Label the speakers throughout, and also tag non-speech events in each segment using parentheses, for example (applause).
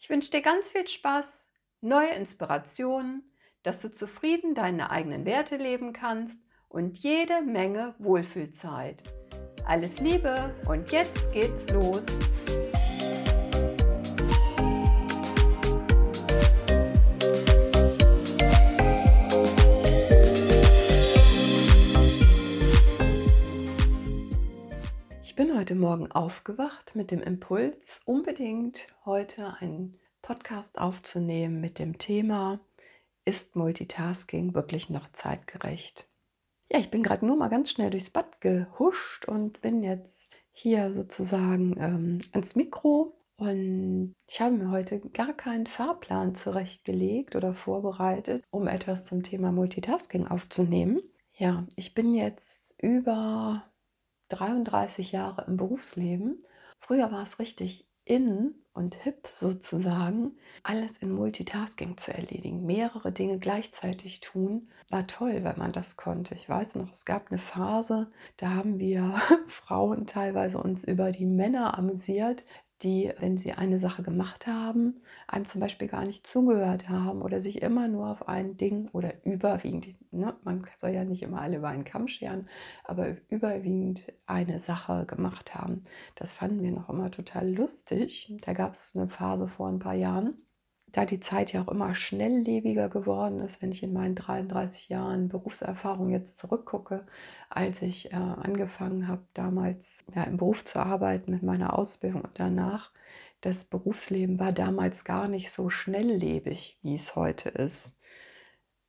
Speaker 1: Ich wünsche dir ganz viel Spaß, neue Inspirationen, dass du zufrieden deine eigenen Werte leben kannst und jede Menge Wohlfühlzeit. Alles Liebe und jetzt geht's los. Heute Morgen aufgewacht mit dem Impuls, unbedingt heute einen Podcast aufzunehmen mit dem Thema, ist Multitasking wirklich noch zeitgerecht? Ja, ich bin gerade nur mal ganz schnell durchs Bad gehuscht und bin jetzt hier sozusagen ähm, ans Mikro und ich habe mir heute gar keinen Fahrplan zurechtgelegt oder vorbereitet, um etwas zum Thema Multitasking aufzunehmen. Ja, ich bin jetzt über 33 Jahre im Berufsleben. Früher war es richtig in und hip sozusagen, alles in Multitasking zu erledigen, mehrere Dinge gleichzeitig tun, war toll, wenn man das konnte. Ich weiß noch, es gab eine Phase, da haben wir (laughs) Frauen teilweise uns über die Männer amüsiert, die, wenn sie eine Sache gemacht haben, einem zum Beispiel gar nicht zugehört haben oder sich immer nur auf ein Ding oder überwiegend, ne, man soll ja nicht immer alle über einen Kamm scheren, aber überwiegend eine Sache gemacht haben. Das fanden wir noch immer total lustig. Da gab es eine Phase vor ein paar Jahren, da die Zeit ja auch immer schnelllebiger geworden ist, wenn ich in meinen 33 Jahren Berufserfahrung jetzt zurückgucke, als ich äh, angefangen habe, damals ja, im Beruf zu arbeiten mit meiner Ausbildung und danach, das Berufsleben war damals gar nicht so schnelllebig, wie es heute ist.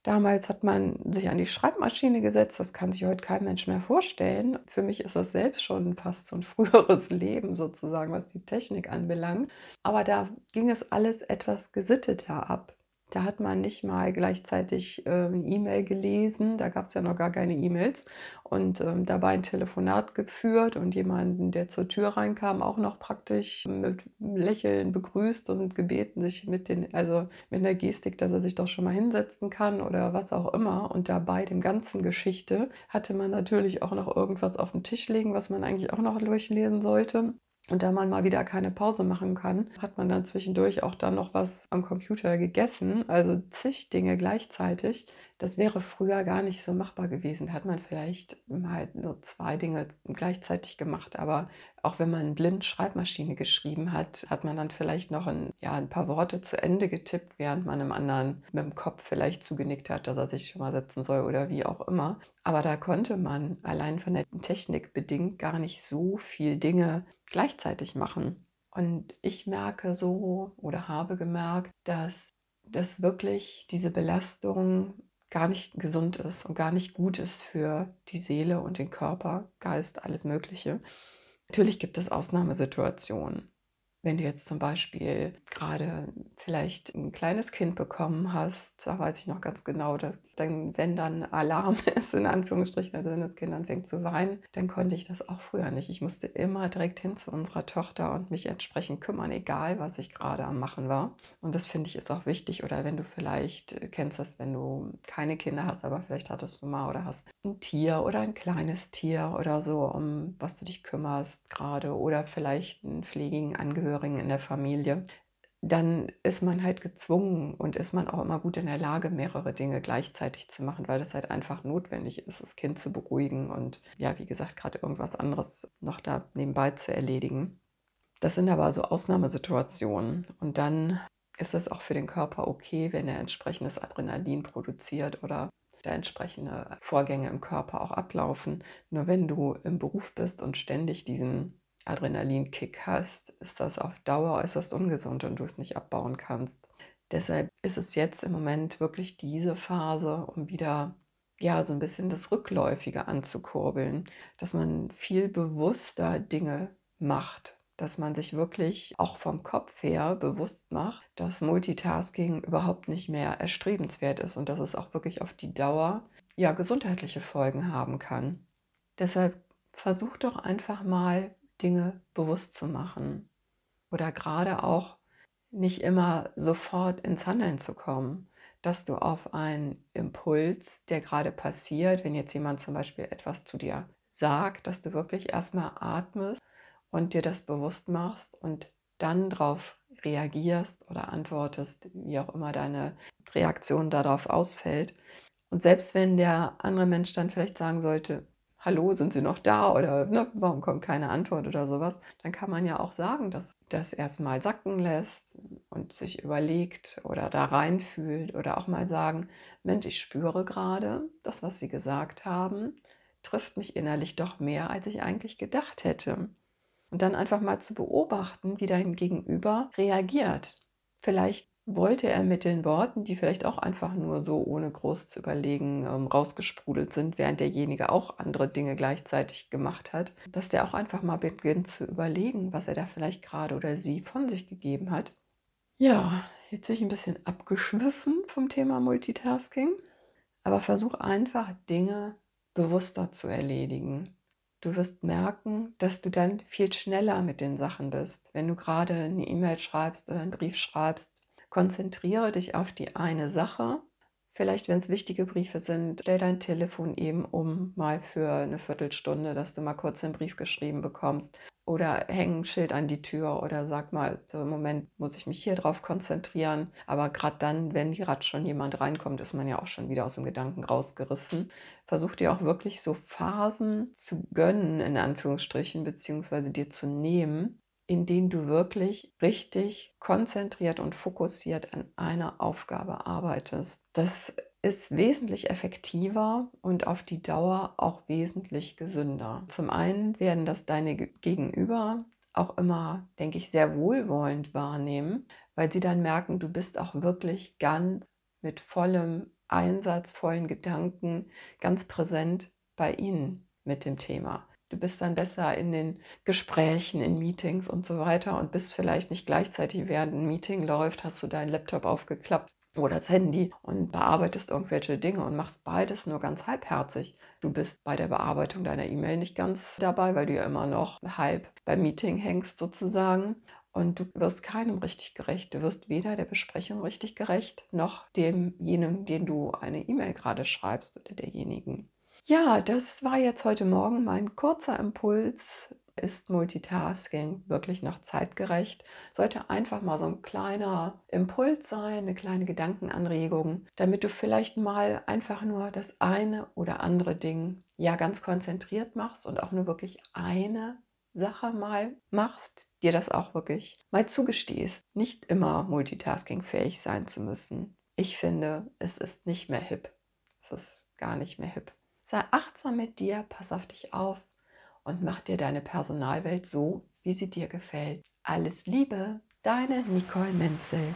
Speaker 1: Damals hat man sich an die Schreibmaschine gesetzt, das kann sich heute kein Mensch mehr vorstellen. Für mich ist das selbst schon fast so ein (laughs) früheres Leben sozusagen, was die Technik anbelangt. Aber da ging es alles etwas gesitteter ab. Da hat man nicht mal gleichzeitig äh, eine E-Mail gelesen, da gab es ja noch gar keine E-Mails und ähm, dabei ein Telefonat geführt und jemanden, der zur Tür reinkam, auch noch praktisch mit Lächeln begrüßt und gebeten, sich mit den, also mit der Gestik, dass er sich doch schon mal hinsetzen kann oder was auch immer. Und dabei dem ganzen Geschichte hatte man natürlich auch noch irgendwas auf den Tisch legen, was man eigentlich auch noch durchlesen sollte. Und da man mal wieder keine Pause machen kann, hat man dann zwischendurch auch dann noch was am Computer gegessen, also zig Dinge gleichzeitig. Das wäre früher gar nicht so machbar gewesen. Da hat man vielleicht mal nur zwei Dinge gleichzeitig gemacht. Aber auch wenn man blind Schreibmaschine geschrieben hat, hat man dann vielleicht noch ein, ja, ein paar Worte zu Ende getippt, während man einem anderen mit dem Kopf vielleicht zugenickt hat, dass er sich schon mal setzen soll oder wie auch immer. Aber da konnte man allein von der Technik bedingt gar nicht so viel Dinge gleichzeitig machen. Und ich merke so oder habe gemerkt, dass das wirklich diese Belastung gar nicht gesund ist und gar nicht gut ist für die Seele und den Körper, Geist, alles Mögliche. Natürlich gibt es Ausnahmesituationen. Wenn du jetzt zum Beispiel gerade vielleicht ein kleines Kind bekommen hast, da weiß ich noch ganz genau, dass dann, wenn dann Alarm (laughs) ist, in Anführungsstrichen, also wenn das Kind anfängt zu weinen, dann konnte ich das auch früher nicht. Ich musste immer direkt hin zu unserer Tochter und mich entsprechend kümmern, egal was ich gerade am Machen war. Und das finde ich ist auch wichtig. Oder wenn du vielleicht äh, kennst das, wenn du keine Kinder hast, aber vielleicht hattest du mal oder hast ein Tier oder ein kleines Tier oder so, um was du dich kümmerst gerade oder vielleicht einen pflegigen Angehörigen in der Familie, dann ist man halt gezwungen und ist man auch immer gut in der Lage, mehrere Dinge gleichzeitig zu machen, weil das halt einfach notwendig ist, das Kind zu beruhigen und ja, wie gesagt, gerade irgendwas anderes noch da nebenbei zu erledigen. Das sind aber so Ausnahmesituationen und dann ist es auch für den Körper okay, wenn er entsprechendes Adrenalin produziert oder da entsprechende Vorgänge im Körper auch ablaufen. Nur wenn du im Beruf bist und ständig diesen Adrenalinkick hast, ist das auf Dauer äußerst ungesund und du es nicht abbauen kannst. Deshalb ist es jetzt im Moment wirklich diese Phase, um wieder ja so ein bisschen das Rückläufige anzukurbeln, dass man viel bewusster Dinge macht, dass man sich wirklich auch vom Kopf her bewusst macht, dass Multitasking überhaupt nicht mehr erstrebenswert ist und dass es auch wirklich auf die Dauer ja gesundheitliche Folgen haben kann. Deshalb versuch doch einfach mal Dinge bewusst zu machen oder gerade auch nicht immer sofort ins Handeln zu kommen, dass du auf einen Impuls, der gerade passiert, wenn jetzt jemand zum Beispiel etwas zu dir sagt, dass du wirklich erstmal atmest und dir das bewusst machst und dann darauf reagierst oder antwortest, wie auch immer deine Reaktion darauf ausfällt. Und selbst wenn der andere Mensch dann vielleicht sagen sollte, hallo, sind Sie noch da oder ne, warum kommt keine Antwort oder sowas, dann kann man ja auch sagen, dass das erstmal sacken lässt und sich überlegt oder da reinfühlt oder auch mal sagen, Mensch, ich spüre gerade, das, was Sie gesagt haben, trifft mich innerlich doch mehr, als ich eigentlich gedacht hätte. Und dann einfach mal zu beobachten, wie dein Gegenüber reagiert. Vielleicht wollte er mit den Worten, die vielleicht auch einfach nur so ohne groß zu überlegen ähm, rausgesprudelt sind, während derjenige auch andere Dinge gleichzeitig gemacht hat, dass der auch einfach mal beginnt zu überlegen, was er da vielleicht gerade oder sie von sich gegeben hat. Ja, jetzt bin ich ein bisschen abgeschwiffen vom Thema Multitasking, aber versuch einfach Dinge bewusster zu erledigen. Du wirst merken, dass du dann viel schneller mit den Sachen bist. Wenn du gerade eine E-Mail schreibst oder einen Brief schreibst, konzentriere dich auf die eine Sache. Vielleicht, wenn es wichtige Briefe sind, stell dein Telefon eben um, mal für eine Viertelstunde, dass du mal kurz einen Brief geschrieben bekommst. Oder häng ein Schild an die Tür oder sag mal, so im Moment muss ich mich hier drauf konzentrieren. Aber gerade dann, wenn gerade schon jemand reinkommt, ist man ja auch schon wieder aus dem Gedanken rausgerissen. Versuch dir auch wirklich so Phasen zu gönnen, in Anführungsstrichen, beziehungsweise dir zu nehmen, in denen du wirklich richtig konzentriert und fokussiert an einer Aufgabe arbeitest. Das ist wesentlich effektiver und auf die Dauer auch wesentlich gesünder. Zum einen werden das deine Gegenüber auch immer, denke ich, sehr wohlwollend wahrnehmen, weil sie dann merken, du bist auch wirklich ganz mit vollem Einsatz, vollen Gedanken, ganz präsent bei ihnen mit dem Thema. Du bist dann besser in den Gesprächen, in Meetings und so weiter und bist vielleicht nicht gleichzeitig, während ein Meeting läuft, hast du deinen Laptop aufgeklappt oder das Handy und bearbeitest irgendwelche Dinge und machst beides nur ganz halbherzig. Du bist bei der Bearbeitung deiner E-Mail nicht ganz dabei, weil du ja immer noch halb beim Meeting hängst sozusagen. Und du wirst keinem richtig gerecht. Du wirst weder der Besprechung richtig gerecht, noch demjenigen, den du eine E-Mail gerade schreibst oder derjenigen. Ja, das war jetzt heute Morgen mein kurzer Impuls. Ist Multitasking wirklich noch zeitgerecht? Sollte einfach mal so ein kleiner Impuls sein, eine kleine Gedankenanregung, damit du vielleicht mal einfach nur das eine oder andere Ding ja ganz konzentriert machst und auch nur wirklich eine Sache mal machst, dir das auch wirklich mal zugestehst, nicht immer multitaskingfähig sein zu müssen. Ich finde, es ist nicht mehr hip. Es ist gar nicht mehr hip. Sei achtsam mit dir, pass auf dich auf und mach dir deine Personalwelt so, wie sie dir gefällt. Alles Liebe, deine Nicole Menzel.